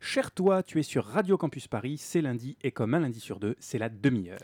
Cher toi, tu es sur Radio Campus Paris, c'est lundi et comme un lundi sur deux, c'est la demi-heure.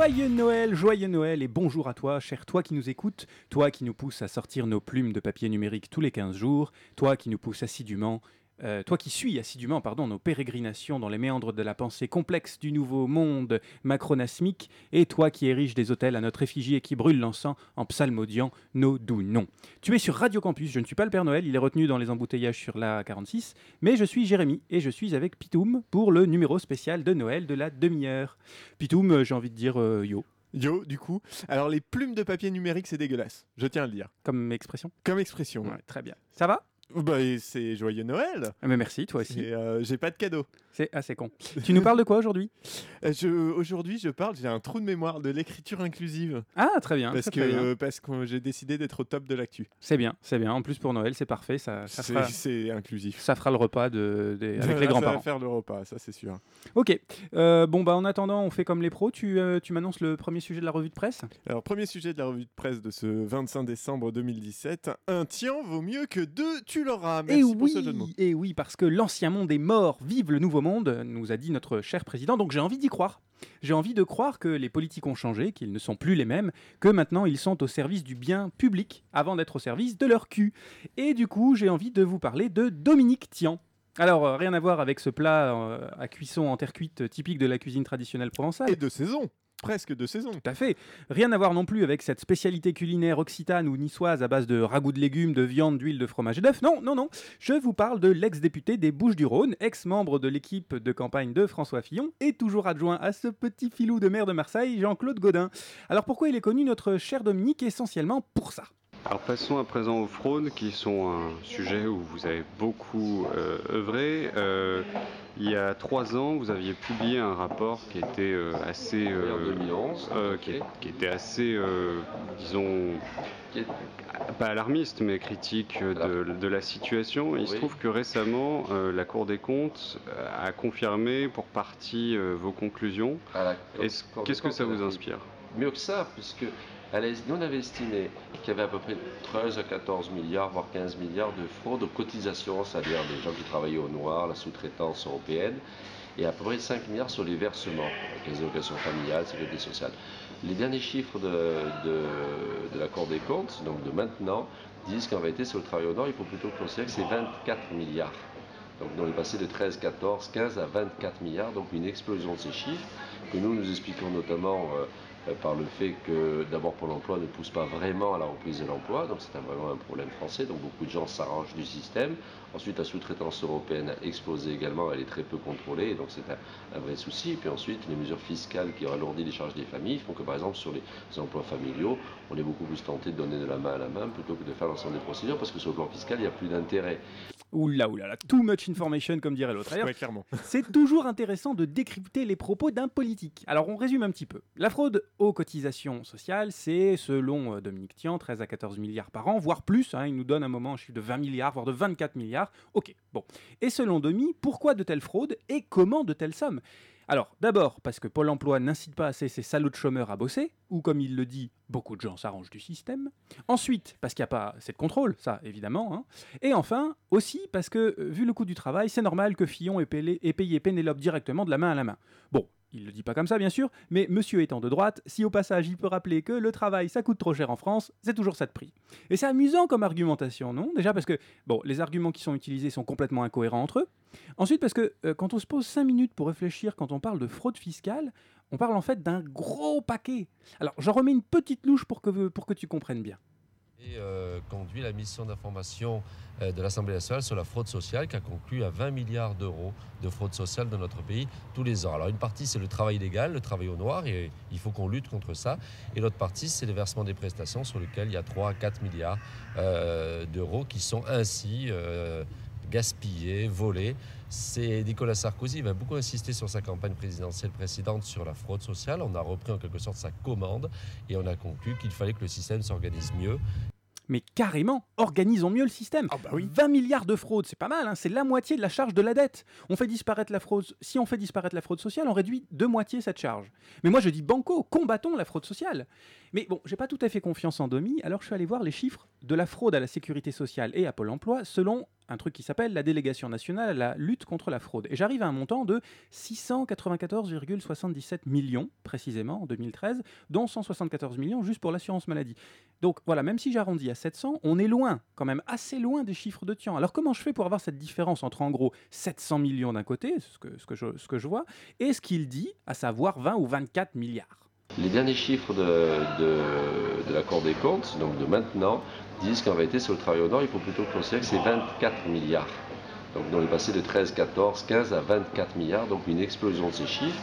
Joyeux Noël, joyeux Noël et bonjour à toi, cher toi qui nous écoutes, toi qui nous pousse à sortir nos plumes de papier numérique tous les 15 jours, toi qui nous pousse assidûment euh, toi qui suis assidûment pardon, nos pérégrinations dans les méandres de la pensée complexe du nouveau monde macronasmique, et toi qui ériges des hôtels à notre effigie et qui brûle l'encens en psalmodiant nos doux noms. Tu es sur Radio Campus, je ne suis pas le Père Noël, il est retenu dans les embouteillages sur la 46, mais je suis Jérémy et je suis avec Pitoum pour le numéro spécial de Noël de la demi-heure. Pitoum, euh, j'ai envie de dire euh, yo. Yo, du coup. Alors, les plumes de papier numérique, c'est dégueulasse. Je tiens à le dire. Comme expression? Comme expression. Ouais, Très bien. Ça va? Bah, c'est joyeux Noël. Ah, mais Merci, toi aussi. Euh, J'ai pas de cadeau. C'est assez con. tu nous parles de quoi aujourd'hui? Euh, Aujourd'hui, je parle, j'ai un trou de mémoire de l'écriture inclusive. Ah, très bien. parce que, très bien. parce que j'ai décidé d'être au top de l'actu. C'est bien, c'est bien. En plus, pour Noël, c'est parfait. Ça, ça, C'est inclusif. ça fera le repas de, des- avec Là, les Ça va grands-parents. faire le repas, ça c'est sûr. Ok. Euh, bon, bah, en attendant, on fait comme les pros. Tu, euh, tu m'annonces le premier sujet de la revue de presse? Alors, premier sujet de la revue de presse de ce 25 décembre 2017. Un tian vaut mieux que deux, tu l'auras. Merci et pour oui, ce jeu de mots. et oui, parce que l'ancien monde est mort, vive le nouveau monde, nous a dit notre cher président. Donc j'ai envie d'y croire. J'ai envie de croire que les politiques ont changé, qu'ils ne sont plus les mêmes, que maintenant ils sont au service du bien public avant d'être au service de leur cul. Et du coup, j'ai envie de vous parler de Dominique Tian. Alors, euh, rien à voir avec ce plat euh, à cuisson en terre cuite typique de la cuisine traditionnelle provençale. Et de saison. Presque de saison. Tout à fait. Rien à voir non plus avec cette spécialité culinaire occitane ou niçoise à base de ragoût de légumes, de viande, d'huile, de fromage et d'œufs. Non, non, non. Je vous parle de l'ex-député des Bouches-du-Rhône, ex-membre de l'équipe de campagne de François Fillon et toujours adjoint à ce petit filou de maire de Marseille, Jean-Claude Godin. Alors pourquoi il est connu, notre cher Dominique Essentiellement pour ça? Alors passons à présent aux fraudes, qui sont un sujet où vous avez beaucoup euh, œuvré. Euh, il y a trois ans, vous aviez publié un rapport qui était euh, assez, euh, en 2011, ok. qui, qui était assez, disons, pas alarmiste, mais critique de, de la situation. Et il se trouve que récemment, euh, la Cour des comptes a confirmé pour partie euh, vos conclusions. Qu'est-ce que ça vous inspire? Mieux que ça, puisque nous on avait estimé qu'il y avait à peu près 13 à 14 milliards, voire 15 milliards de fraude aux cotisations, c'est-à-dire des gens qui travaillaient au noir, la sous-traitance européenne, et à peu près 5 milliards sur les versements, les allocations familiales, sécurité sociale. Les derniers chiffres de, la Cour des comptes, donc de maintenant, disent qu'en vérité sur le travail au nord, il faut plutôt considérer que c'est 24 milliards. Donc on est passé de 13, 14, 15 à 24 milliards, donc une explosion de ces chiffres que nous nous expliquons notamment euh, par le fait que d'abord Pôle emploi ne pousse pas vraiment à la reprise de l'emploi, donc c'est vraiment un problème français, donc beaucoup de gens s'arrangent du système. Ensuite la sous-traitance européenne a explosé également, elle est très peu contrôlée, donc c'est un, vrai souci. Puis ensuite les mesures fiscales qui ralourdissent les charges des familles font que par exemple sur les emplois familiaux, on est beaucoup plus tenté de donner de la main à la main plutôt que de faire l'ensemble des procédures, parce que sur le plan fiscal il n'y a plus d'intérêt. Oula, oulala, too much information, comme dirait l'autre. D'ailleurs, Ouais, clairement. C'est toujours intéressant de décrypter les propos d'un politique. Alors on résume un petit peu. La fraude aux cotisations sociales, c'est, selon euh, Dominique Tian, 13 à 14 milliards par an, voire plus. hein, il nous donne un moment un chiffre de 20 milliards, voire de 24 milliards. Ok, bon. Et selon Domi, pourquoi de telles fraudes et comment de telles sommes? Alors, d'abord, parce que Pôle emploi n'incite pas assez ces salauds de chômeurs à bosser, ou comme il le dit, beaucoup de gens s'arrangent du système. Ensuite, parce qu'il n'y a pas assez de contrôle, ça évidemment. hein. Et enfin, aussi parce que, euh, vu le coût du travail, c'est normal que Fillon ait payé, Pénélope directement de la main à la main. Bon, il le dit pas comme ça, bien sûr, mais monsieur étant de droite, si au passage il peut rappeler que le travail ça coûte trop cher en France, c'est toujours ça de prix. Et c'est amusant comme argumentation, non? Déjà parce que, bon, les arguments qui sont utilisés sont complètement incohérents entre eux. Ensuite, parce que euh, quand on se pose 5 minutes pour réfléchir, quand on parle de fraude fiscale, on parle en fait d'un gros paquet. Alors, j'en remets une petite louche pour que, pour que tu comprennes bien. Et euh, conduit la mission d'information euh, de l'Assemblée nationale sur la fraude sociale qui a conclu à 20 milliards d'euros de fraude sociale dans notre pays tous les ans. Alors une partie c'est le travail illégal, le travail au noir et il faut qu'on lutte contre ça. Et l'autre partie c'est le versement des prestations sur lequel il y a 3 à 4 milliards euh, d'euros qui sont ainsi gaspillés, volés. C'est Nicolas Sarkozy va beaucoup insister sur sa campagne présidentielle précédente sur la fraude sociale. On a repris en quelque sorte sa commande et on a conclu qu'il fallait que le système s'organise mieux mais carrément, organisons mieux le système. Ah bah oui. 20 milliards de fraudes, c'est pas mal, hein, c'est la moitié de la charge de la dette. On fait disparaître la fraude. Si on fait disparaître la fraude sociale, on réduit de moitié cette charge. Mais moi je dis banco, combattons la fraude sociale. Mais bon, j'ai pas tout à fait confiance en Domi, alors je suis allé voir les chiffres de la fraude à la sécurité sociale et à Pôle emploi selon un truc qui s'appelle la délégation nationale à la lutte contre la fraude. Et j'arrive à un montant de 694,77 millions, précisément, en 2013, dont 174 millions juste pour l'assurance maladie. Donc voilà, même si j'arrondis à 700, on est loin, quand même assez loin des chiffres de Tian. Alors comment je fais pour avoir cette différence entre en gros 700 millions d'un côté, ce que, ce, que je, ce que je vois, et ce qu'il dit, à savoir 20 ou 24 milliards? Les derniers chiffres de, de, la Cour des comptes, donc de maintenant, disent qu'en réalité, sur le travail au nord, il faut plutôt considérer que c'est 24 milliards. Donc on est passé de 13, 14, 15 à 24 milliards, donc une explosion de ces chiffres.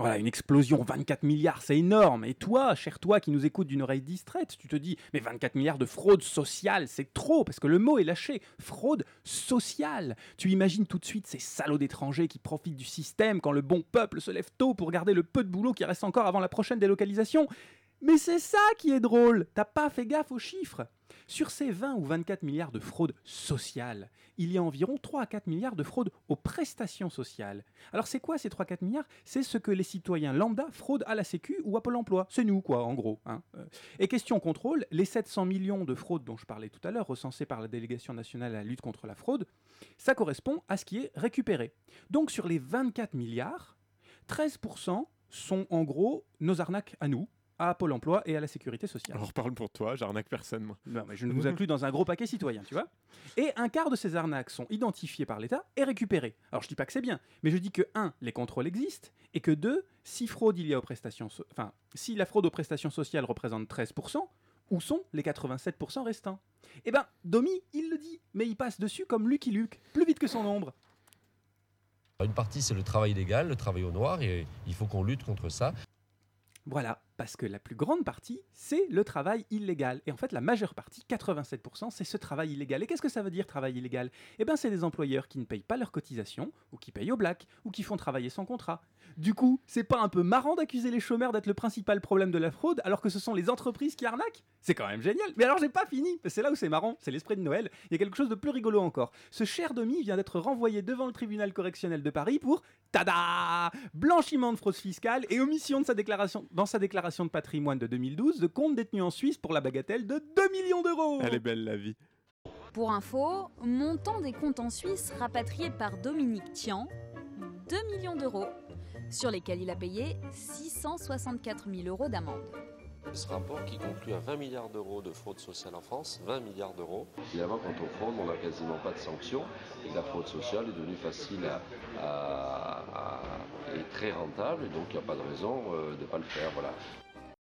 Voilà, une explosion, 24 milliards, c'est énorme. Et toi, cher toi qui nous écoute d'une oreille distraite, tu te dis, mais 24 milliards de fraude sociale, c'est trop, parce que le mot est lâché. Fraude sociale. Tu imagines tout de suite ces salauds d'étrangers qui profitent du système quand le bon peuple se lève tôt pour garder le peu de boulot qui reste encore avant la prochaine délocalisation. Mais c'est ça qui est drôle, t'as pas fait gaffe aux chiffres. Sur ces 20 ou 24 milliards de fraude sociale, il y a environ 3 à 4 milliards de fraude aux prestations sociales. Alors c'est quoi ces 3 à 4 milliards? C'est ce que les citoyens lambda fraudent à la Sécu ou à Pôle emploi. C'est nous quoi, en gros. Hein. Euh, Et question contrôle, les 700 millions de fraudes dont je parlais tout à l'heure, recensés par la délégation nationale à la lutte contre la fraude, ça correspond à ce qui est récupéré. Donc sur les 24 milliards, 13% sont en gros nos arnaques à nous, à Pôle emploi et à la sécurité sociale. Alors parle pour toi, j'arnaque personne moi. Non, mais je ne vous inclus dans un gros paquet citoyen, tu vois. Et un quart de ces arnaques sont identifiées par l'État et récupérées. Alors je dis pas que c'est bien, mais je dis que 1. les contrôles existent, et que 2. si fraude il y a aux prestations, so- enfin, si la fraude aux prestations sociales représente 13%, où sont les 87% restants? Eh ben, Domi, il le dit, mais il passe dessus comme Lucky Luke, plus vite que son ombre. Une partie c'est le travail illégal, le travail au noir et il faut qu'on lutte contre ça. Voilà, parce que la plus grande partie, c'est le travail illégal. Et en fait, la majeure partie, 87%, c'est ce travail illégal. Et qu'est-ce que ça veut dire travail illégal? Eh bien, c'est des employeurs qui ne payent pas leurs cotisations, ou qui payent au black, ou qui font travailler sans contrat. Du coup, c'est pas un peu marrant d'accuser les chômeurs d'être le principal problème de la fraude, alors que ce sont les entreprises qui arnaquent? C'est quand même génial. Mais alors, j'ai pas fini. C'est là où c'est marrant, c'est l'esprit de Noël. Il y a quelque chose de plus rigolo encore. Ce cher Demi vient d'être renvoyé devant le tribunal correctionnel de Paris pour Tada Blanchiment de fraude fiscale et omission de sa déclaration, dans sa déclaration de patrimoine de 2012 de compte détenu en Suisse pour la bagatelle de 2 millions d'euros. Elle est belle la vie. Pour info, montant des comptes en Suisse rapatriés par Dominique Tian, 2 millions d'euros, sur lesquels il a payé 664 000 euros d'amende. Ce rapport qui conclut à 20 milliards d'euros de fraude sociale en France, 20 milliards d'euros. Évidemment, quand on fraude, on n'a quasiment pas de sanctions. Et la fraude sociale est devenue facile à, à- à- et très rentable. Et donc, il n'y a pas de raison euh, de ne pas le faire. Voilà.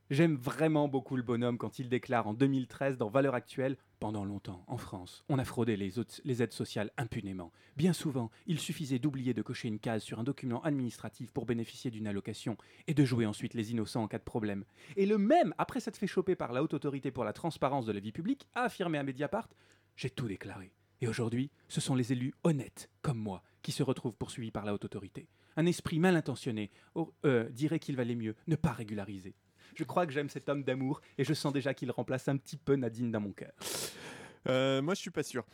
J'aime vraiment beaucoup le bonhomme quand il déclare en 2013 dans Valeurs Actuelles Pendant longtemps, en France, on a fraudé les, les aides sociales impunément. Bien souvent, il suffisait d'oublier de cocher une case sur un document administratif pour bénéficier d'une allocation et de jouer ensuite les innocents en cas de problème. Et le même, après s'être fait choper par la Haute Autorité pour la transparence de la vie publique, a affirmé à Mediapart J'ai tout déclaré. Et aujourd'hui, ce sont les élus honnêtes, comme moi, qui se retrouvent poursuivis par la Haute Autorité. Un esprit mal intentionné oh, euh, dirait qu'il valait mieux ne pas régulariser. Je crois que j'aime cet homme d'amour et je sens déjà qu'il remplace un petit peu Nadine dans mon cœur. Euh, moi je suis pas sûr.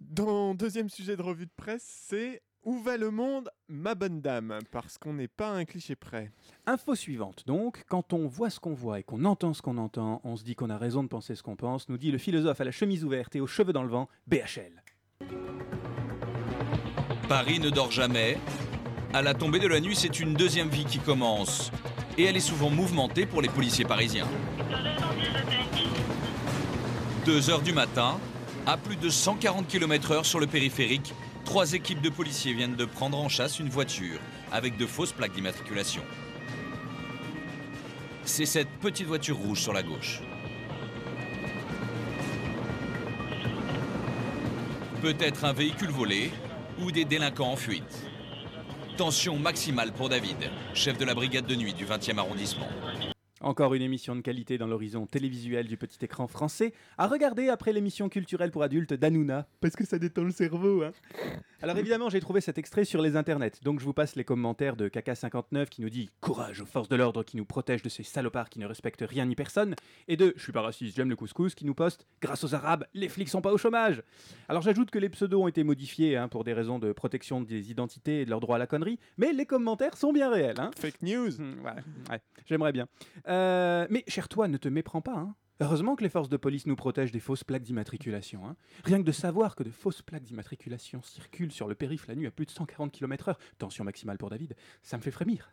Dans deuxième sujet de revue de presse, c'est Où va le monde, ma bonne dame? Parce qu'on n'est pas à un cliché près. Info suivante donc, quand on voit ce qu'on voit et qu'on entend ce qu'on entend, on se dit qu'on a raison de penser ce qu'on pense, nous dit le philosophe à la chemise ouverte et aux cheveux dans le vent, BHL. Paris ne dort jamais. À la tombée de la nuit, c'est une deuxième vie qui commence. Et elle est souvent mouvementée pour les policiers parisiens. 2 heures du matin, à plus de 140 km/h sur le périphérique, trois équipes de policiers viennent de prendre en chasse une voiture avec de fausses plaques d'immatriculation. C'est cette petite voiture rouge sur la gauche. Peut-être un véhicule volé ou des délinquants en fuite. Tension maximale pour David, chef de la brigade de nuit du 20e arrondissement. Encore une émission de qualité dans l'horizon télévisuel du petit écran français, à regarder après l'émission culturelle pour adultes d'Anouna, parce que ça détend le cerveau. Hein. Alors évidemment, j'ai trouvé cet extrait sur les internets, donc je vous passe les commentaires de Kaka59 qui nous dit Courage aux forces de l'ordre qui nous protègent de ces salopards qui ne respectent rien ni personne, et de Je suis pas raciste, j'aime le couscous qui nous poste Grâce aux Arabes, les flics sont pas au chômage. Alors j'ajoute que les pseudos ont été modifiés hein, pour des raisons de protection des identités et de leur droit à la connerie, mais les commentaires sont bien réels. Hein. Fake news. Hmm, ouais, ouais, j'aimerais bien. Euh, mais cher toi, ne te méprends pas. Hein. Heureusement que les forces de police nous protègent des fausses plaques d'immatriculation. Hein. Rien que de savoir que de fausses plaques d'immatriculation circulent sur le périph' la nuit à plus de 140 km/h, tension maximale pour David, ça me fait frémir.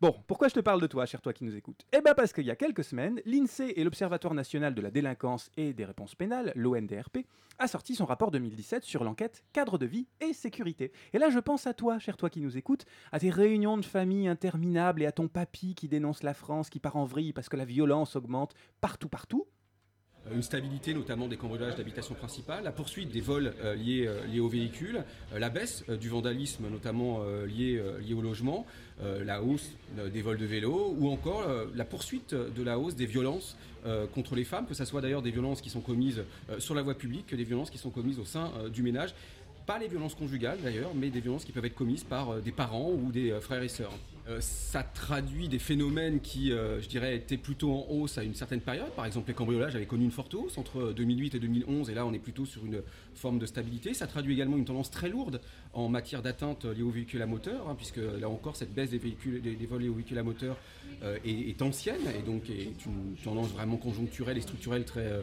Bon, pourquoi je te parle de toi, cher toi qui nous écoutes? Eh bien parce qu'il y a quelques semaines, l'INSEE et l'Observatoire national de la délinquance et des réponses pénales, l'ONDRP, a sorti son rapport 2017 sur l'enquête cadre de vie et sécurité. Et là, je pense à toi, cher toi qui nous écoutes, à tes réunions de famille interminables et à ton papy qui dénonce la France, qui part en vrille parce que la violence augmente partout, partout une stabilité notamment des cambriolages d'habitation principale, la poursuite des vols euh, liés, euh, liés aux véhicules, euh, la baisse du vandalisme notamment lié, lié au logement, la hausse des vols de vélos ou encore la poursuite de la hausse des violences contre les femmes, que ce soit d'ailleurs des violences qui sont commises sur la voie publique que des violences qui sont commises au sein du ménage. Pas les violences conjugales d'ailleurs, mais des violences qui peuvent être commises par des parents ou des frères et sœurs. Euh, ça traduit des phénomènes qui, euh, je dirais, étaient plutôt en hausse à une certaine période. Par exemple, les cambriolages avaient connu une forte hausse entre 2008 et 2011, et là, on est plutôt sur une forme de stabilité. Ça traduit également une tendance très lourde en matière d'atteinte liée aux véhicules à moteur, hein, puisque là encore, cette baisse des, vols liés aux véhicules à moteur euh, est, ancienne, et donc est une tendance vraiment conjoncturelle et structurelle très,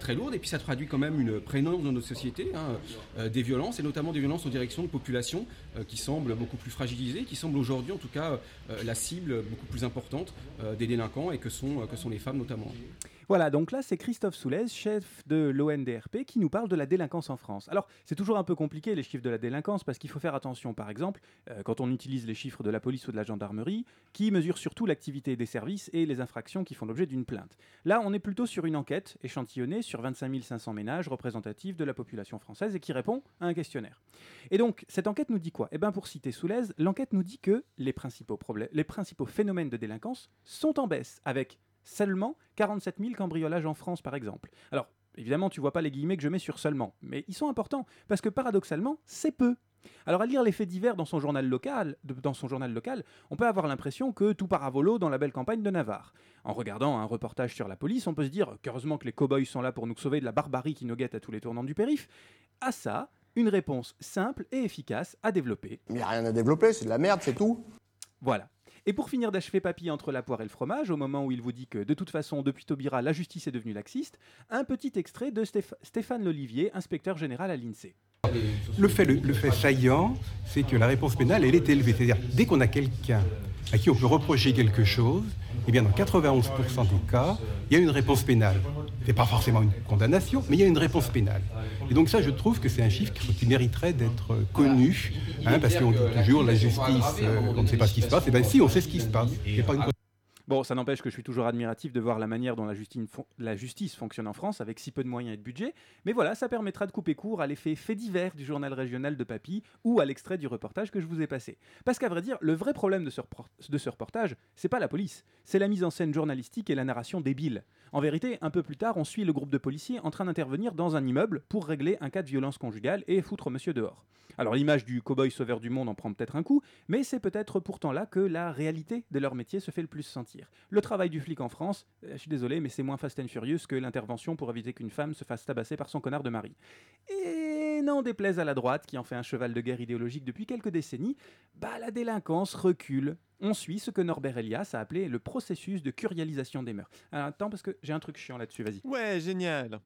très lourde. Et puis, ça traduit quand même une prégnance dans nos sociétés, hein, des violences, et notamment des violences en direction de populations qui semblent beaucoup plus fragilisées, qui semblent aujourd'hui, en tout cas, la cible beaucoup plus importante euh, des délinquants et que sont, euh, que sont les femmes notamment. Voilà, donc là, c'est Christophe Soulez, chef de l'ONDRP, qui nous parle de la délinquance en France. Alors, c'est toujours un peu compliqué, les chiffres de la délinquance, parce qu'il faut faire attention, par exemple, quand on utilise les chiffres de la police ou de la gendarmerie, qui mesurent surtout l'activité des services et les infractions qui font l'objet d'une plainte. Là, on est plutôt sur une enquête échantillonnée sur 25 500 ménages représentatifs de la population française et qui répond à un questionnaire. Et donc, cette enquête nous dit quoi? Eh bien, pour citer Soulez, l'enquête nous dit que les principaux, les principaux phénomènes de délinquance sont en baisse, avec seulement 47 000 cambriolages en France, par exemple. Alors, évidemment, tu vois pas les guillemets que je mets sur seulement, mais ils sont importants, parce que paradoxalement, c'est peu. Alors à lire les faits divers dans son journal local, dans son journal local, on peut avoir l'impression que tout part à volo dans la belle campagne de Navarre. En regardant un reportage sur la police, on peut se dire qu'heureusement que les cow-boys sont là pour nous sauver de la barbarie qui nous guette à tous les tournants du périph. À ça, une réponse simple et efficace à développer. Mais il a rien à développer, c'est de la merde, c'est tout. Voilà. Et pour finir d'achever papy entre la poire et le fromage, au moment où il vous dit que de toute façon, depuis Taubira, la justice est devenue laxiste, un petit extrait de Stéphane Lolivier, inspecteur général à l'INSEE. Le fait, le, fait saillant, c'est que la réponse pénale, elle est élevée. C'est-à-dire, dès qu'on a quelqu'un à qui on peut reprocher quelque chose, eh bien, dans 91% des cas, il y a une réponse pénale. Ce n'est pas forcément une condamnation, mais il y a une réponse pénale. Et donc ça, je trouve que c'est un chiffre qui mériterait d'être connu, hein, parce qu'on dit toujours la justice, euh, on ne sait pas ce qui se passe. Et eh bien si, on sait ce qui se passe. Bon, ça n'empêche que je suis toujours admiratif de voir la manière dont la justice, fonctionne en France avec si peu de moyens et de budget. Mais voilà, ça permettra de couper court à l'effet fait divers du journal régional de Papy ou à l'extrait du reportage que je vous ai passé. Parce qu'à vrai dire, le vrai problème de ce, de ce reportage, c'est pas la police, c'est la mise en scène journalistique et la narration débile. En vérité, un peu plus tard, on suit le groupe de policiers en train d'intervenir dans un immeuble pour régler un cas de violence conjugale et foutre monsieur dehors. Alors l'image du cow-boy sauveur du monde en prend peut-être un coup, mais c'est peut-être pourtant là que la réalité de leur métier se fait le plus sentir. Le travail du flic en France, euh, je suis désolé, mais c'est moins fast and furious que l'intervention pour éviter qu'une femme se fasse tabasser par son connard de mari. Et n'en déplaise à la droite, qui en fait un cheval de guerre idéologique depuis quelques décennies, bah la délinquance recule. On suit ce que Norbert Elias a appelé le processus de curialisation des mœurs. Alors, attends, parce que j'ai un truc chiant là-dessus, vas-y. Ouais, génial.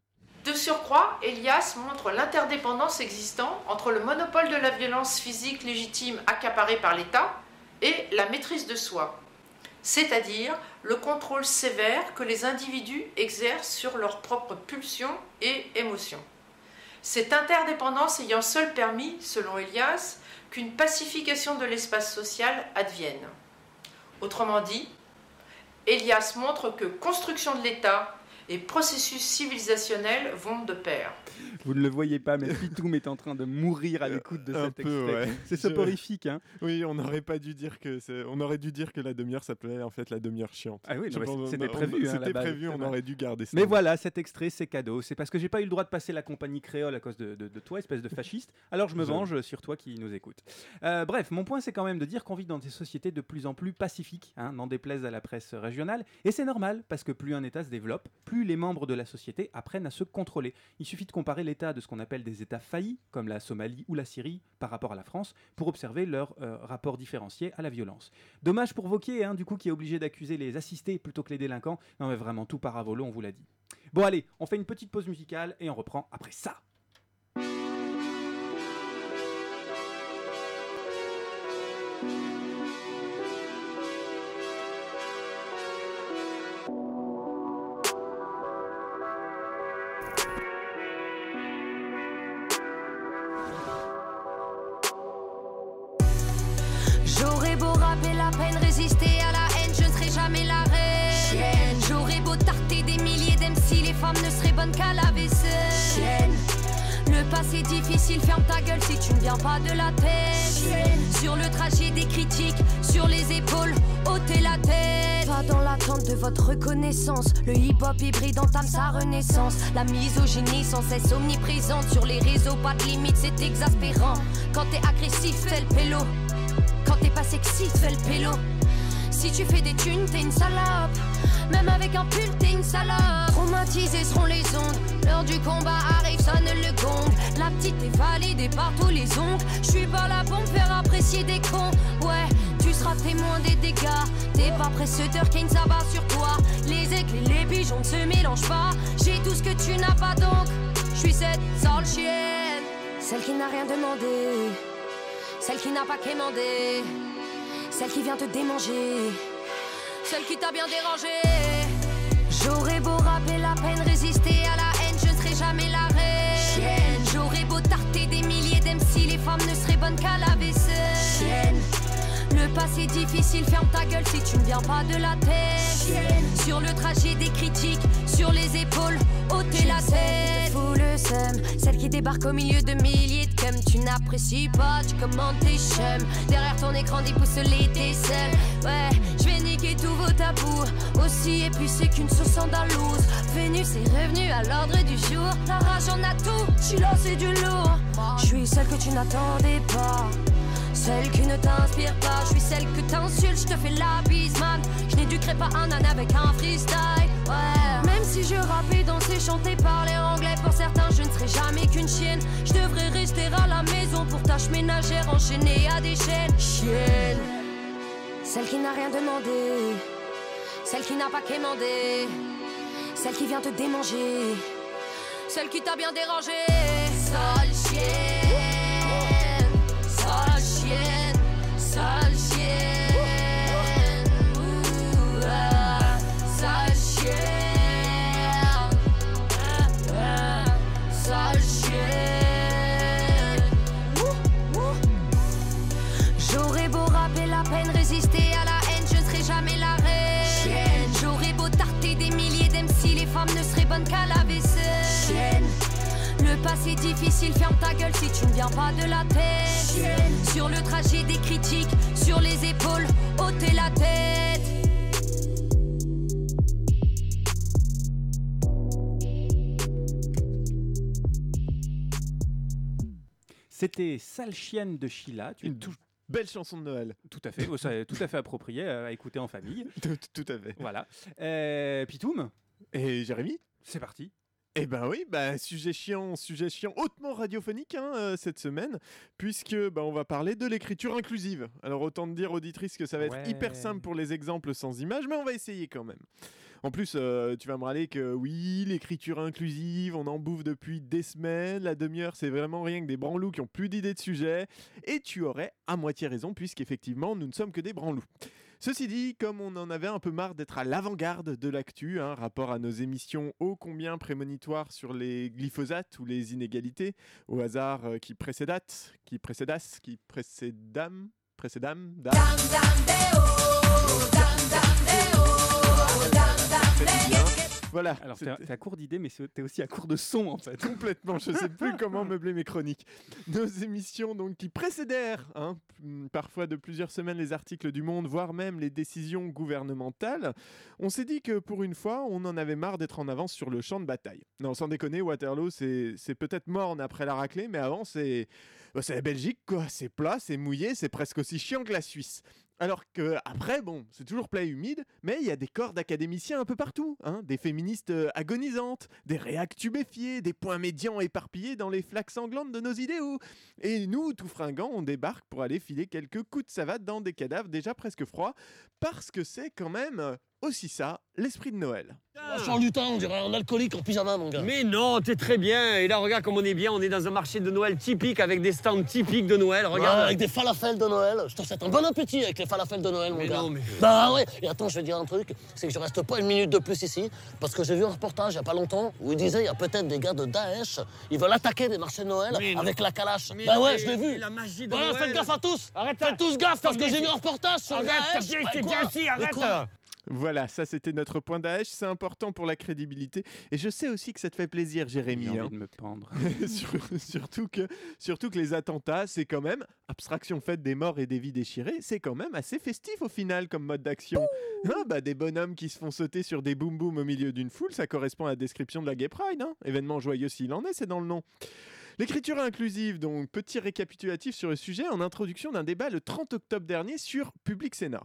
De surcroît, Elias montre l'interdépendance existant entre le monopole de la violence physique légitime accaparée par l'État et la maîtrise de soi, c'est-à-dire le contrôle sévère que les individus exercent sur leurs propres pulsions et émotions. Cette interdépendance ayant seul permis, selon Elias, qu'une pacification de l'espace social advienne. Autrement dit, Elias montre que construction de l'État et processus civilisationnel vont de pair. Vous ne le voyez pas, mais Pitoum est en train de mourir à l'écoute de cet peu, extrait. ouais. C'est soporifique, hein Oui, on n'aurait pas dû dire que on aurait dû dire que la demi-heure s'appelait en fait la demi-heure chiante. Ah oui, c'était on- prévu, hein, à la C'était prévu, on aurait dû garder ça. Mais voilà, cet extrait, c'est cadeau. C'est parce que j'ai pas eu le droit de passer la compagnie créole à cause de, de- de toi, espèce de fasciste. Alors je me venge sur toi qui nous écoute. Euh, bref, mon point, c'est quand même de dire qu'on vit dans des sociétés de plus en plus pacifiques, hein, n'en déplaise à la presse régionale. Et c'est normal, parce que plus un État se développe, plus les membres de la société apprennent à se contrôler. Il suffit de comparer l'état de ce qu'on appelle des États faillis, comme la Somalie ou la Syrie, par rapport à la France, pour observer leur euh, rapport différencié à la violence. Dommage pour Vauquier, hein, du coup, qui est obligé d'accuser les assistés plutôt que les délinquants. Non, mais vraiment, tout volo, on vous l'a dit. Bon, allez, on fait une petite pause musicale et on reprend après ça. Difficile, ferme ta gueule si tu ne viens pas de la tête. Sur le trajet des critiques, sur les épaules, ôtez la tête. Pas dans l'attente de votre reconnaissance. Le hip-hop hybride entame sa renaissance. La misogynie sans cesse omniprésente. Sur les réseaux, pas de limite, c'est exaspérant. Quand t'es agressif, fais le pélo. Quand t'es pas sexy, fais le pélo. Si tu fais des thunes, t'es une salope. Même avec un pull, t'es une salope. Traumatisés seront les ondes. L'heure du combat arrive, sonne le gong. Par tous les ongles. Je suis pas là pour me faire apprécier des cons. Ouais, tu seras témoin des dégâts. T'es pas préceuteur, Kane s'abat sur toi. Les et les pigeons ne se mélangent pas. J'ai tout ce que tu n'as pas donc. Je suis cette sale chienne. Celle qui n'a rien demandé. Celle qui n'a pas quémandé. Celle qui vient te démanger. Celle qui t'a bien dérangé. J'aurais beau femmes ne seraient bonnes qu'à la vaisselle. Le passé difficile, ferme ta gueule si tu ne viens pas de la tête. Sur le trajet des critiques, sur les épaules, ôtez la tête. Fous le seum, celle qui débarque au milieu de milliers de cum. Tu n'apprécies pas, tu commandes tes chums. Derrière ton écran, déboussolé tes selles. Ouais, je vais niquer tous vos tabous. Aussi épicé qu'une sauce andalouse. Vénus est revenue à l'ordre du jour. La rage en a tout, là, c'est du lourd. Je suis celle que tu n'attendais pas. Celle qui ne t'inspire pas, je suis celle que t'insultes, je te fais la bise, man. Je n'éduquerai pas un âne avec un freestyle, ouais. Même si je rappais, danser, chanter, parler anglais, pour certains, je ne serai jamais qu'une chienne. Je devrais rester à la maison pour tâches ménagères, enchaînées à des chaînes. Chienne. Celle qui n'a rien demandé, celle qui n'a pas quémandé, celle qui vient te démanger, celle qui t'a bien dérangé. Sale chienne, Le passé difficile, ferme ta gueule si tu ne viens pas de la tête. Sur le trajet des critiques, sur les épaules, ôtez la tête. C'était Sale Chienne de Sheila. Tu Une tou- belle chanson de Noël. Tout à fait, oh, ça est tout à fait approprié euh, à écouter en famille. tout, tout à fait. Voilà. Euh, Pitoum, Et Jérémy? C'est parti. Eh ben oui, bah, sujet chiant, sujet chiant hautement radiophonique hein, euh, cette semaine, puisque bah, on va parler de l'écriture inclusive. Alors autant te dire auditrice que ça va être hyper simple pour les exemples sans images, mais on va essayer quand même. En plus, euh, tu vas me râler que oui, l'écriture inclusive, on en bouffe depuis des semaines, la demi-heure c'est vraiment rien que des branlous qui ont plus d'idées de sujet, et tu aurais à moitié raison, puisqu'effectivement nous ne sommes que des branlous. Ceci dit, comme on en avait un peu marre d'être à l'avant-garde de l'actu, hein, rapport à nos émissions ô combien prémonitoires sur les glyphosates ou les inégalités, au hasard euh, qui précédate, qui précédasse, qui précédam, précédam, dam. Faites bien. Voilà. Alors, t'es à court d'idées, mais t'es aussi à court de son, en fait. Complètement, je sais plus comment meubler mes chroniques. Nos émissions donc qui précédèrent hein, p- parfois de plusieurs semaines les articles du Monde, voire même les décisions gouvernementales. On s'est dit que pour une fois, on en avait marre d'être en avance sur le champ de bataille. Non, sans déconner, Waterloo, c'est c'est peut-être morne après la raclée, mais avant, c'est bah, c'est la Belgique, quoi. C'est plat, c'est mouillé, c'est presque aussi chiant que la Suisse. Alors que après, bon, c'est toujours plat et humide, mais il y a des corps d'académiciens un peu partout, hein, des féministes euh, agonisantes, des réacs tubéfiés, des points médians éparpillés dans les flaques sanglantes de nos idéaux. Et nous, tout fringants, on débarque pour aller filer quelques coups de savate dans des cadavres déjà presque froids, parce que c'est quand même euh, aussi ça, l'esprit de Noël. On change du temps, on dirait un alcoolique en pyjama, mon gars. Mais non, t'es très bien. Et là, regarde comme on est bien. On est dans un marché de Noël typique avec des stands typiques de Noël. Regarde. Ouais, avec des falafels de Noël. Je te souhaite un bon appétit avec les falafels de Noël, mon Mais gars. non, mais- Bah ouais. Et attends, je vais te dire un truc. C'est que je reste pas une minute de plus ici. Parce que j'ai vu un reportage il y a pas longtemps où il disait il y a peut-être des gars de Daesh. Ils veulent attaquer des marchés de Noël Mais non. avec la calache. Mais bah ouais, je l'ai vu. la magie de Noël. faites gaffe à tous. Arrête, Faites tous gaffe parce que j'ai vu un reportage sur Arrête, Daesh. bien bien ici, arrête. Voilà, ça c'était notre point Daesh, c'est important pour la crédibilité. Et je sais aussi que ça te fait plaisir, Jérémy. J'ai envie hein. de me pendre. Sur- surtout, que, surtout que les attentats, c'est quand même, abstraction faite des morts et des vies déchirées, c'est quand même assez festif au final comme mode d'action. Ah, bah, des bonhommes qui se font sauter sur des boum boum au milieu d'une foule, ça correspond à la description de la Gay Pride. Hein Événement joyeux s'il en est, c'est dans le nom. L'écriture inclusive, donc petit récapitulatif sur le sujet en introduction d'un débat le 30 octobre dernier sur Public Sénat.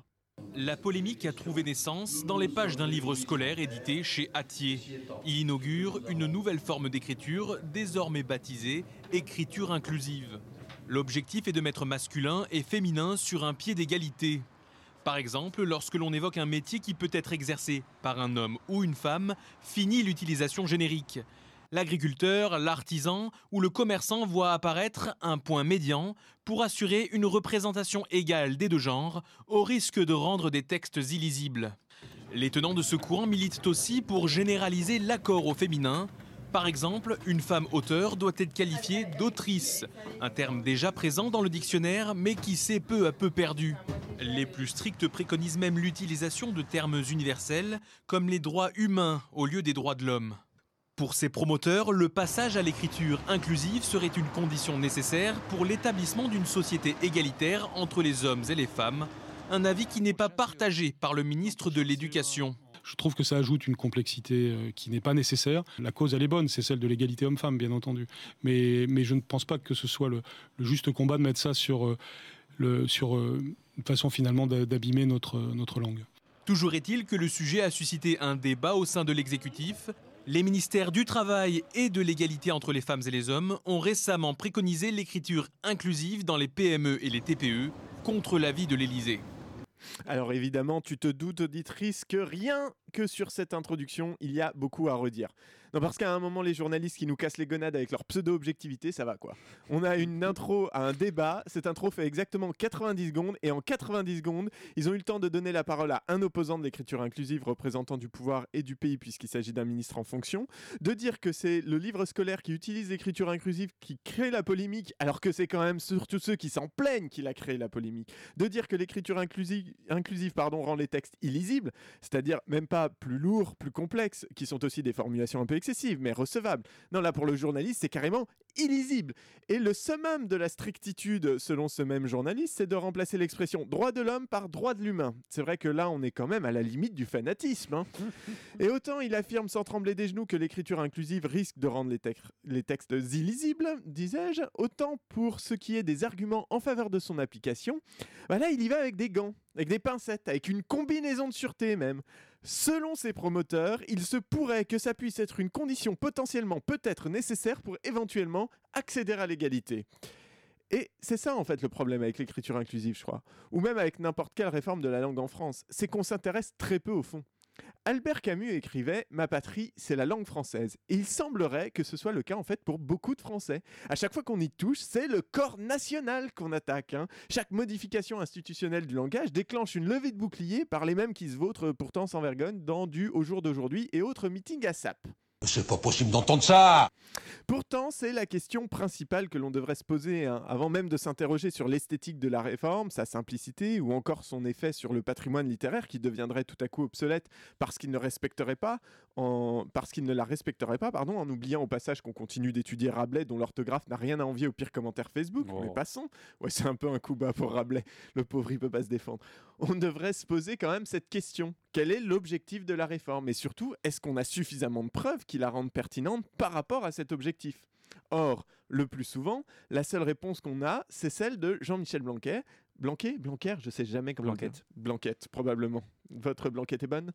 La polémique a trouvé naissance dans les pages d'un livre scolaire édité chez Atier. Il inaugure une nouvelle forme d'écriture, désormais baptisée écriture inclusive. L'objectif est de mettre masculin et féminin sur un pied d'égalité. Par exemple, lorsque l'on évoque un métier qui peut être exercé par un homme ou une femme, finit l'utilisation générique. L'agriculteur, l'artisan ou le commerçant voient apparaître un point médian pour assurer une représentation égale des deux genres, au risque de rendre des textes illisibles. Les tenants de ce courant militent aussi pour généraliser l'accord au féminin. Par exemple, une femme auteur doit être qualifiée d'autrice, un terme déjà présent dans le dictionnaire mais qui s'est peu à peu perdu. Les plus stricts préconisent même l'utilisation de termes universels comme les droits humains au lieu des droits de l'homme. Pour ces promoteurs, le passage à l'écriture inclusive serait une condition nécessaire pour l'établissement d'une société égalitaire entre les hommes et les femmes, un avis qui n'est pas partagé par le ministre de l'Éducation. Je trouve que ça ajoute une complexité euh, qui n'est pas nécessaire. La cause, elle est bonne, c'est celle de l'égalité homme-femme, bien entendu. Mais, mais je ne pense pas que ce soit le, le juste combat de mettre ça sur, euh, le, sur euh, une façon finalement d'a- d'abîmer notre, notre langue. Toujours est-il que le sujet a suscité un débat au sein de l'exécutif. Les ministères du Travail et de l'égalité entre les femmes et les hommes ont récemment préconisé l'écriture inclusive dans les PME et les TPE contre l'avis de l'Élysée. Alors évidemment, tu te doutes, auditrice, que rien que sur cette introduction, il y a beaucoup à redire. Non, parce qu'à un moment, les journalistes qui nous cassent les gonades avec leur pseudo-objectivité, ça va quoi. On a une intro à un débat, cette intro fait exactement 90 secondes, et en 90 secondes, ils ont eu le temps de donner la parole à un opposant de l'écriture inclusive représentant du pouvoir et du pays, puisqu'il s'agit d'un ministre en fonction, de dire que c'est le livre scolaire qui utilise l'écriture inclusive qui crée la polémique, alors que c'est quand même surtout ceux qui s'en plaignent qu'il a créé la polémique, de dire que l'écriture inclusive, inclusive pardon, rend les textes illisibles, c'est-à-dire même pas plus lourds, plus complexes, qui sont aussi des formulations un peu excessives, mais recevables. Non, là pour le journaliste, c'est carrément illisible. Et le summum de la strictitude, selon ce même journaliste, c'est de remplacer l'expression droit de l'homme par droit de l'humain. C'est vrai que là, on est quand même à la limite du fanatisme. hein. Et autant il affirme sans trembler des genoux que l'écriture inclusive risque de rendre les, textes illisibles, disais-je, autant pour ce qui est des arguments en faveur de son application, bah là il y va avec des gants, avec des pincettes, avec une combinaison de sûreté même. Selon ses promoteurs, il se pourrait que ça puisse être une condition potentiellement peut-être nécessaire pour éventuellement accéder à l'égalité. Et c'est ça en fait le problème avec l'écriture inclusive, je crois, ou même avec n'importe quelle réforme de la langue en France, c'est qu'on s'intéresse très peu au fond. Albert Camus écrivait Ma patrie, c'est la langue française. Il semblerait que ce soit le cas en fait pour beaucoup de Français. À chaque fois qu'on y touche, c'est le corps national qu'on attaque. hein. Chaque modification institutionnelle du langage déclenche une levée de bouclier par les mêmes qui se vautrent pourtant sans vergogne dans du Au jour d'aujourd'hui et autres meetings à SAP. C'est pas possible d'entendre ça Pourtant, c'est la question principale que l'on devrait se poser hein, avant même de s'interroger sur l'esthétique de la réforme, sa simplicité ou encore son effet sur le patrimoine littéraire qui deviendrait tout à coup obsolète parce qu'il ne respecterait pas, en... parce qu'il ne la respecterait pas, pardon, en oubliant au passage qu'on continue d'étudier Rabelais dont l'orthographe n'a rien à envier au pire commentaire Facebook. Mais passons. Ouais, c'est un peu un coup bas pour Rabelais. Le pauvre, il peut pas se défendre. On devrait se poser quand même cette question. Quel est l'objectif de la réforme? Et surtout, est-ce qu'on a suffisamment de preuves qui la rendent pertinente par rapport à cet objectif? Or, le plus souvent, la seule réponse qu'on a, c'est celle de Jean-Michel Blanquet. Blanquet? Blanquer? Je sais jamais comment Blanquette. Blanquette, probablement. Votre Blanquette est bonne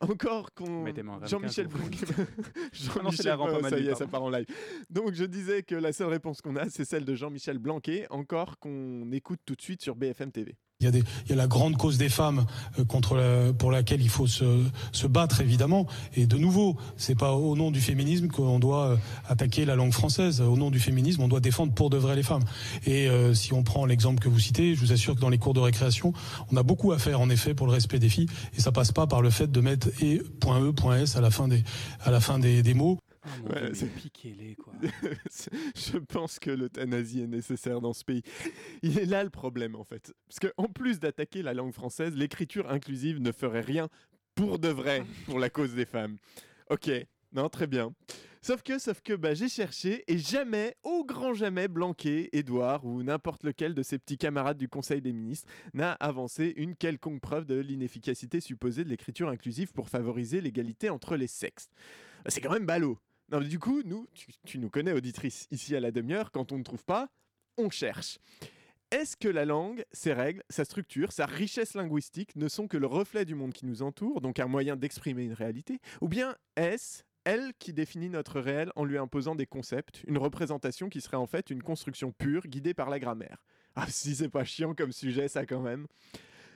Encore qu'on... Mettez-moi un Jean-Michel Blanquet. À ça y est, ça part en live. Donc je disais que la seule réponse qu'on a, c'est celle de Jean-Michel Blanquet, encore qu'on écoute tout de suite sur BFM TV. Il y, a des- il y a la grande cause des femmes euh, contre la- pour laquelle il faut se, se battre évidemment. Et de nouveau, c'est pas au nom du féminisme qu'on doit euh, attaquer la langue française. Au nom du féminisme, on doit défendre pour de vrai les femmes. Et euh, si on prend l'exemple que vous citez, je vous assure que dans les cours de récréation, on a beaucoup à faire en effet pour le respect des filles. Et ça passe pas par le fait de mettre et .e, .s à la fin des à la fin des, des mots. Ouais, piquez-les, quoi. je pense que l'euthanasie est nécessaire dans ce pays. Il est là le problème en fait. Parce qu'en plus d'attaquer la langue française, l'écriture inclusive ne ferait rien pour de vrai pour la cause des femmes. Ok, non, très bien. Sauf que, sauf que, bah, j'ai cherché et jamais, au grand jamais, Blanquet, Édouard ou n'importe lequel de ses petits camarades du Conseil des ministres n'a avancé une quelconque preuve de l'inefficacité supposée de l'écriture inclusive pour favoriser l'égalité entre les sexes. Bah, C'est quand même ballot. Non, du coup, nous, tu nous connais, auditrice, ici à la demi-heure, quand on ne trouve pas, on cherche. Est-ce que la langue, ses règles, sa structure, sa richesse linguistique ne sont que le reflet du monde qui nous entoure, donc un moyen d'exprimer une réalité? Ou bien est-ce elle qui définit notre réel en lui imposant des concepts, une représentation qui serait en fait une construction pure guidée par la grammaire Ah si c'est pas chiant comme sujet ça quand même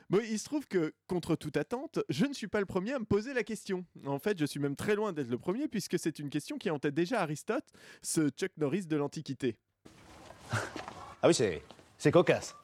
Bon, il se trouve que, contre toute attente, je ne suis pas le premier à me poser la question. En fait, je suis même très loin d'être le premier, puisque c'est une question qui entête déjà Aristote, ce Chuck Norris de l'Antiquité. Ah oui, c'est, c'est cocasse.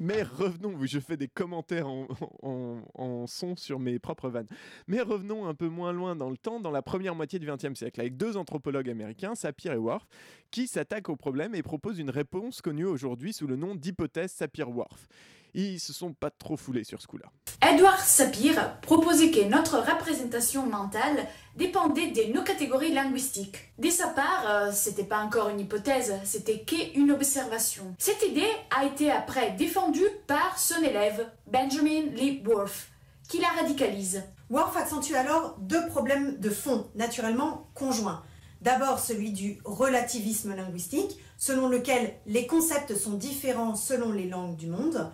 Mais revenons, je fais des commentaires en, son sur mes propres vannes. Mais revenons un peu moins loin dans le temps, dans la première moitié du XXe siècle, avec deux anthropologues américains, Sapir et Whorf, qui s'attaquent au problème et proposent une réponse connue aujourd'hui sous le nom d'hypothèse Sapir-Whorf. Ils se sont pas trop foulés sur ce coup-là. Edward Sapir proposait que notre représentation mentale dépendait de nos catégories linguistiques. De sa part, euh, c'était pas encore une hypothèse, c'était qu'une observation. Cette idée a été après défendue par son élève, Benjamin Lee Worf, qui la radicalise. Worf accentue alors deux problèmes de fond, naturellement conjoints. D'abord celui du relativisme linguistique, selon lequel les concepts sont différents selon les langues du monde,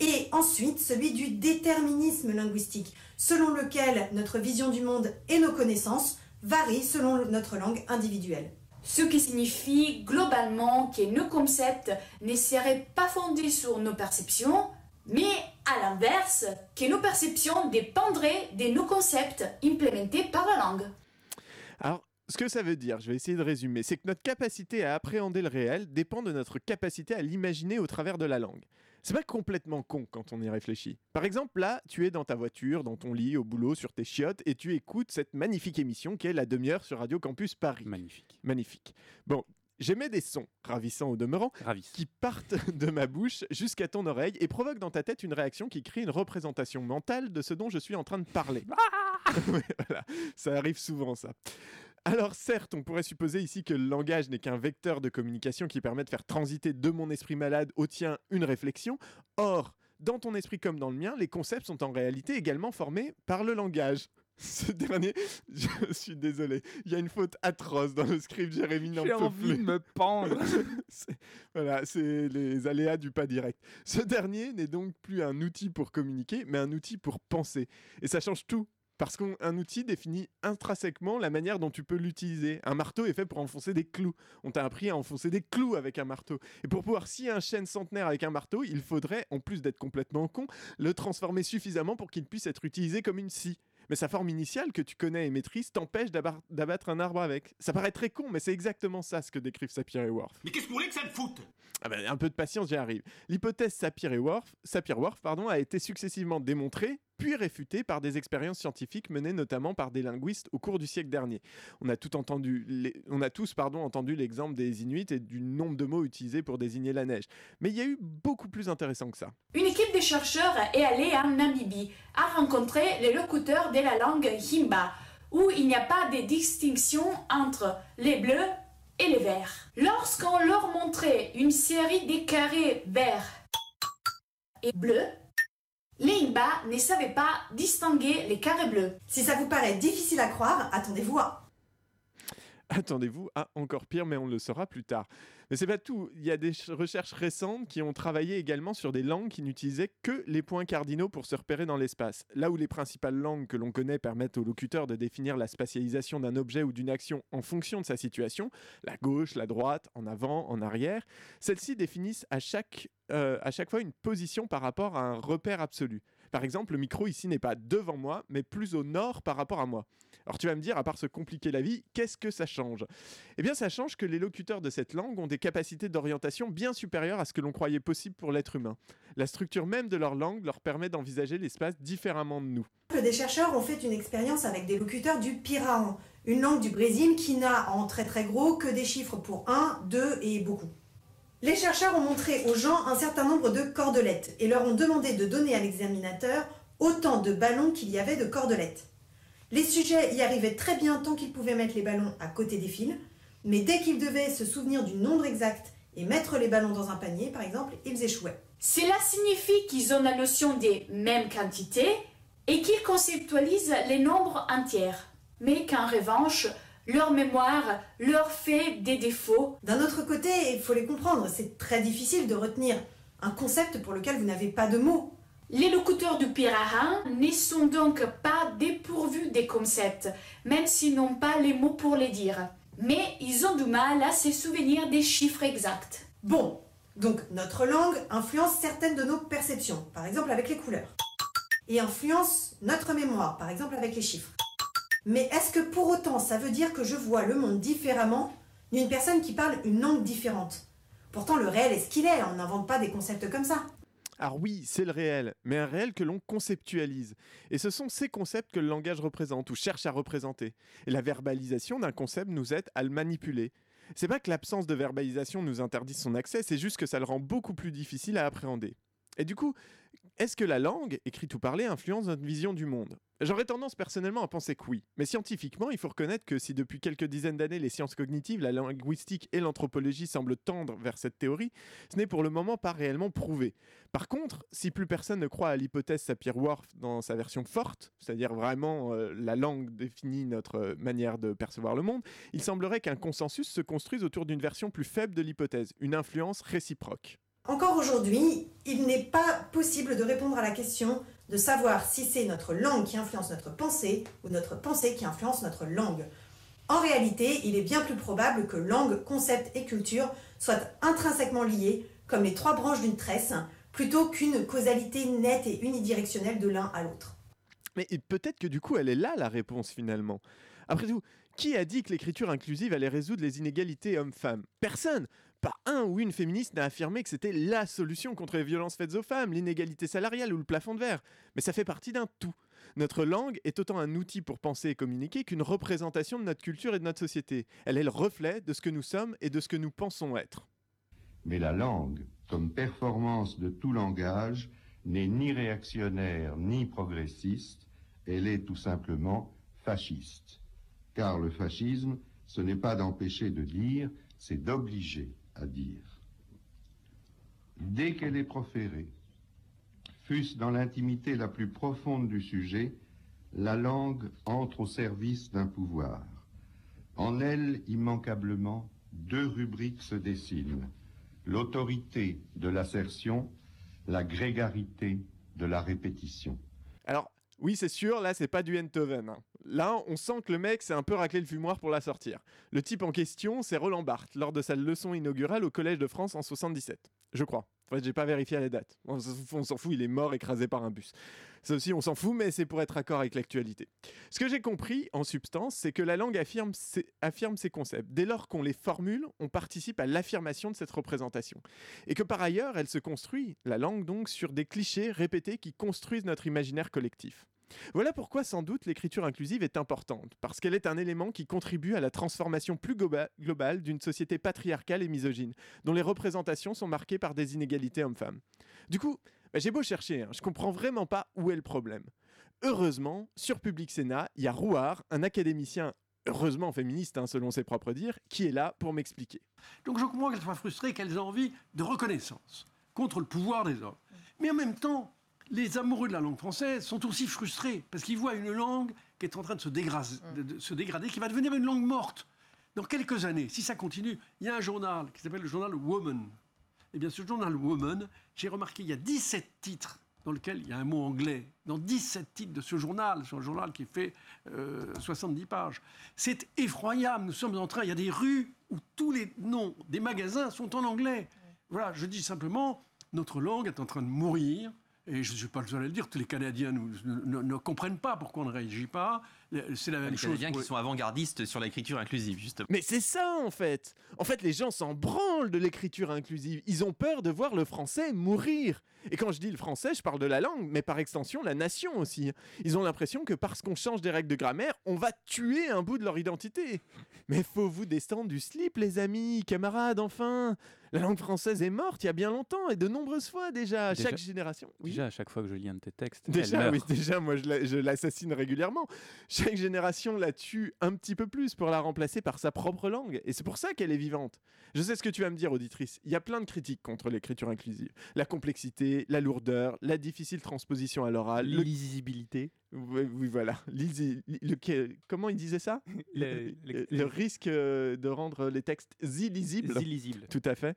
et ensuite celui du déterminisme linguistique, selon lequel notre vision du monde et nos connaissances varient selon notre langue individuelle. Ce qui signifie globalement que nos concepts ne seraient pas fondés sur nos perceptions, mais à l'inverse, que nos perceptions dépendraient de nos concepts implémentés par la langue. Alors, ce que ça veut dire, je vais essayer de résumer, c'est que notre capacité à appréhender le réel dépend de notre capacité à l'imaginer au travers de la langue. C'est pas complètement con quand on y réfléchit. Par exemple, là, tu es dans ta voiture, dans ton lit, au boulot, sur tes chiottes, et tu écoutes cette magnifique émission qui est La demi-heure sur Radio Campus Paris. Magnifique. Magnifique. Bon, j'émets des sons, ravissants au demeurant, qui partent de ma bouche jusqu'à ton oreille et provoquent dans ta tête une réaction qui crée une représentation mentale de ce dont je suis en train de parler. Voilà, ça arrive souvent ça. Alors certes, on pourrait supposer ici que le langage n'est qu'un vecteur de communication qui permet de faire transiter de mon esprit malade au tien une réflexion. Or, dans ton esprit comme dans le mien, les concepts sont en réalité également formés par le langage. Ce dernier, je suis désolé, il y a une faute atroce dans le script, Jérémy n'en J'ai peut envie plus. de me pendre. Voilà, c'est les aléas du pas direct. Ce dernier n'est donc plus un outil pour communiquer, mais un outil pour penser. Et ça change tout. Parce qu'un outil définit intrinsèquement la manière dont tu peux l'utiliser. Un marteau est fait pour enfoncer des clous. On t'a appris à enfoncer des clous avec un marteau. Et pour pouvoir scier un chêne centenaire avec un marteau, il faudrait, en plus d'être complètement con, le transformer suffisamment pour qu'il puisse être utilisé comme une scie. Mais sa forme initiale que tu connais et maîtrises t'empêche d'abattre un arbre avec. Ça paraît très con, mais c'est exactement ça ce que décrivent Sapir et Whorf. Mais qu'est-ce que vous voulez que ça me foute? Ah ben, un peu de patience, j'y arrive. L'hypothèse Sapir et Whorf, Sapir-Whorf pardon, a été successivement démontrée puis réfutés par des expériences scientifiques menées notamment par des linguistes au cours du siècle dernier. On a, tout entendu on a tous pardon, entendu l'exemple des Inuits et du nombre de mots utilisés pour désigner la neige. Mais il y a eu beaucoup plus intéressant que ça. Une équipe de chercheurs est allée en Namibie, a rencontré les locuteurs de la langue Himba, où il n'y a pas de distinction entre les bleus et les verts. Lorsqu'on leur montrait une série de carrés verts et bleus, les Himba ne savaient pas distinguer les carrés bleus. Si ça vous paraît difficile à croire, attendez-vous à Attendez-vous à encore pire, mais on le saura plus tard. Mais c'est pas tout. Il y a des ch- recherches récentes qui ont travaillé également sur des langues qui n'utilisaient que les points cardinaux pour se repérer dans l'espace. Là où les principales langues que l'on connaît permettent aux locuteurs de définir la spatialisation d'un objet ou d'une action en fonction de sa situation, la gauche, la droite, en avant, en arrière, celles-ci définissent à chaque, euh, à chaque fois une position par rapport à un repère absolu. Par exemple, le micro ici n'est pas devant moi, mais plus au nord par rapport à moi. Alors tu vas me dire, à part se compliquer la vie, qu'est-ce que ça change? Eh bien ça change que les locuteurs de cette langue ont des capacités d'orientation bien supérieures à ce que l'on croyait possible pour l'être humain. La structure même de leur langue leur permet d'envisager l'espace différemment de nous. Des chercheurs ont fait une expérience avec des locuteurs du Piraon, une langue du Brésil qui n'a en très très gros que des chiffres pour 1, 2 et beaucoup. Les chercheurs ont montré aux gens un certain nombre de cordelettes et leur ont demandé de donner à l'examinateur autant de ballons qu'il y avait de cordelettes. Les sujets y arrivaient très bien tant qu'ils pouvaient mettre les ballons à côté des fils, mais dès qu'ils devaient se souvenir du nombre exact et mettre les ballons dans un panier, par exemple, ils échouaient. Cela signifie qu'ils ont la notion des mêmes quantités et qu'ils conceptualisent les nombres entiers, mais qu'en revanche, leur mémoire leur fait des défauts. D'un autre côté, il faut les comprendre, c'est très difficile de retenir un concept pour lequel vous n'avez pas de mots. Les locuteurs du Pirahan ne sont donc pas dépourvus des concepts, même s'ils n'ont pas les mots pour les dire. Mais ils ont du mal à se souvenir des chiffres exacts. Bon, donc notre langue influence certaines de nos perceptions, par exemple avec les couleurs, et influence notre mémoire, par exemple avec les chiffres. Mais est-ce que pour autant ça veut dire que je vois le monde différemment d'une personne qui parle une langue différente? Pourtant le réel est ce qu'il est, on n'invente pas des concepts comme ça. Alors oui, c'est le réel, mais un réel que l'on conceptualise. Et ce sont ces concepts que le langage représente ou cherche à représenter. Et la verbalisation d'un concept nous aide à le manipuler. C'est pas que l'absence de verbalisation nous interdit son accès, c'est juste que ça le rend beaucoup plus difficile à appréhender. Et du coup, est-ce que la langue, écrite ou parlée, influence notre vision du monde? J'aurais tendance personnellement à penser que oui. Mais scientifiquement, il faut reconnaître que si depuis quelques dizaines d'années les sciences cognitives, la linguistique et l'anthropologie semblent tendre vers cette théorie, ce n'est pour le moment pas réellement prouvé. Par contre, si plus personne ne croit à l'hypothèse Sapir-Whorf dans sa version forte, c'est-à-dire vraiment euh, la langue définit notre euh, manière de percevoir le monde, il semblerait qu'un consensus se construise autour d'une version plus faible de l'hypothèse, une influence réciproque. Encore aujourd'hui, il n'est pas possible de répondre à la question de savoir si c'est notre langue qui influence notre pensée ou notre pensée qui influence notre langue. En réalité, il est bien plus probable que langue, concept et culture soient intrinsèquement liés, comme les trois branches d'une tresse, plutôt qu'une causalité nette et unidirectionnelle de l'un à l'autre. Mais peut-être que du coup, elle est là la réponse finalement. Après tout, qui a dit que l'écriture inclusive allait résoudre les inégalités hommes-femmes? Personne Pas un ou une féministe n'a affirmé que c'était la solution contre les violences faites aux femmes, l'inégalité salariale ou le plafond de verre. Mais ça fait partie d'un tout. Notre langue est autant un outil pour penser et communiquer qu'une représentation de notre culture et de notre société. Elle est le reflet de ce que nous sommes et de ce que nous pensons être. Mais la langue, comme performance de tout langage, n'est ni réactionnaire ni progressiste, elle est tout simplement fasciste. Car le fascisme, ce n'est pas d'empêcher de dire, c'est d'obliger à dire. Dès qu'elle est proférée, fût-ce dans l'intimité la plus profonde du sujet, la langue entre au service d'un pouvoir. En elle, immanquablement, deux rubriques se dessinent. L'autorité de l'assertion, la grégarité de la répétition. Alors, oui, c'est sûr, là, c'est pas du Enthoven. hein. Là, on sent que le mec s'est un peu raclé le fumoir pour la sortir. Le type en question, c'est Roland Barthes, lors de sa leçon inaugurale au Collège de France en 77. Je crois. En fait, j'ai pas vérifié la date. On s'en fout- il est mort écrasé par un bus. Ça aussi, on s'en fout, mais c'est pour être accord avec l'actualité. Ce que j'ai compris, en substance, c'est que la langue affirme ses concepts. Dès lors qu'on les formule, on participe à l'affirmation de cette représentation. Et que par ailleurs, elle se construit, la langue donc, sur des clichés répétés qui construisent notre imaginaire collectif. Voilà pourquoi sans doute l'écriture inclusive est importante, parce qu'elle est un élément qui contribue à la transformation plus globa- globale d'une société patriarcale et misogyne, dont les représentations sont marquées par des inégalités hommes-femmes. Du coup, bah, j'ai beau chercher, hein, je comprends vraiment pas où est le problème. Heureusement, sur Public Sénat, il y a Rouard, un académicien heureusement féministe hein, selon ses propres dires, qui est là pour m'expliquer. Donc je comprends qu'elles soient frustrées, qu'elles aient envie de reconnaissance contre le pouvoir des hommes. Mais en même temps, les amoureux de la langue française sont aussi frustrés parce qu'ils voient une langue qui est en train de se, dégrader, de- de se dégrader, qui va devenir une langue morte. Dans quelques années, si ça continue, il y a un journal qui s'appelle le journal Woman. Eh bien, ce journal Woman, j'ai remarqué, il y a 17 titres dans lesquels il y a un mot anglais. Dans 17 titres de ce journal, c'est un journal qui fait euh, 70 pages. C'est effroyable. Nous sommes en train, il y a des rues où tous les noms des magasins sont en anglais. Voilà, je dis simplement, notre langue est en train de mourir. Et je ne suis pas le seul à le dire, tous les Canadiens nous- ne, ne- ne comprennent pas pourquoi on ne réagit pas. C'est la même Les chose. Canadiens pour- qui sont avant-gardistes sur l'écriture inclusive, justement. Mais c'est ça en fait En fait, les gens s'en branlent de l'écriture inclusive. Ils ont peur de voir le français mourir. Et quand je dis le français, je parle de la langue, mais par extension la nation aussi. Ils ont l'impression que parce qu'on change des règles de grammaire, on va tuer un bout de leur identité. Mais faut vous descendre du slip, les amis, camarades, enfin La langue française est morte il y a bien longtemps et de nombreuses fois déjà, à Déjà- chaque génération. Oui. Déjà, à chaque fois que je lis un de tes textes, Déjà, oui, déjà, moi je la- je l'assassine régulièrement. Chaque génération la tue un petit peu plus pour la remplacer par sa propre langue. Et c'est pour ça qu'elle est vivante. Je sais ce que tu vas me dire, auditrice. Il y a plein de critiques contre l'écriture inclusive. La complexité, la lourdeur, la difficile transposition à l'oral. L'illisibilité. Oui, oui, voilà. Le- comment il disait ça? Le- le, le risque euh, de rendre les textes illisibles. Illisibles. Tout à fait.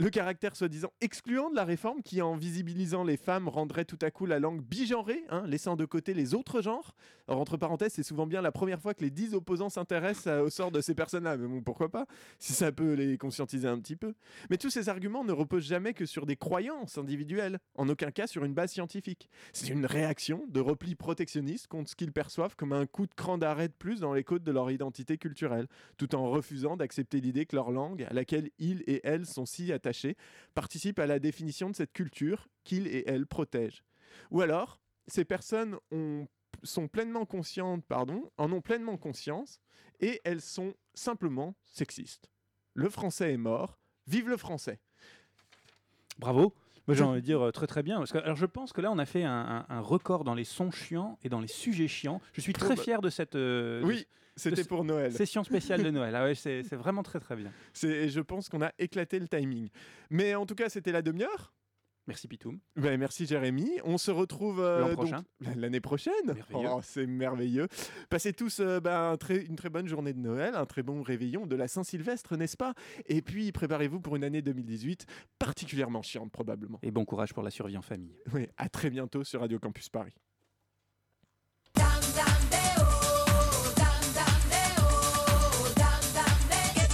Le caractère soi-disant excluant de la réforme qui, en visibilisant les femmes, rendrait tout à coup la langue bigenrée, hein, laissant de côté les autres genres. Alors, entre parenthèses, c'est souvent bien la première fois que les dix opposants s'intéressent au sort de ces personnes-là. Mais bon, pourquoi pas Si ça peut les conscientiser un petit peu. Mais tous ces arguments ne reposent jamais que sur des croyances individuelles, en aucun cas sur une base scientifique. C'est une réaction de repli protectionniste contre ce qu'ils perçoivent comme un coup de cran d'arrêt de plus dans les côtes de leur identité culturelle, tout en refusant d'accepter l'idée que leur langue, à laquelle ils et elles sont si attachés, participe à la définition de cette culture qu'ils et elles protègent. Ou alors, ces personnes ont- sont pleinement conscientes, pardon, en ont pleinement conscience, et elles sont simplement sexistes. Le français est mort, vive le français. Bravo. Moi, j'ai envie de dire euh, très très bien. Parce que, alors, je pense que là, on a fait un, un- un record dans les sons chiants et dans les sujets chiants. Je suis très bah- fier de cette. euh, Oui, de c'était pour Noël. Session spéciale de Noël. Ah ouais, c'est vraiment très très bien. C'est, je pense qu'on a éclaté le timing. Mais en tout cas, c'était la demi-heure. Merci Pitoum. Ben, merci Jérémy. On se retrouve euh, l'année prochaine. Oh, c'est merveilleux. Passez tous euh, ben, un très- une très bonne journée de Noël, un très bon réveillon de la Saint-Sylvestre, n'est-ce pas? Et puis préparez-vous pour une année 2018 particulièrement chiante probablement. Et bon courage pour la survie en famille. Oui, à très bientôt sur Radio Campus Paris.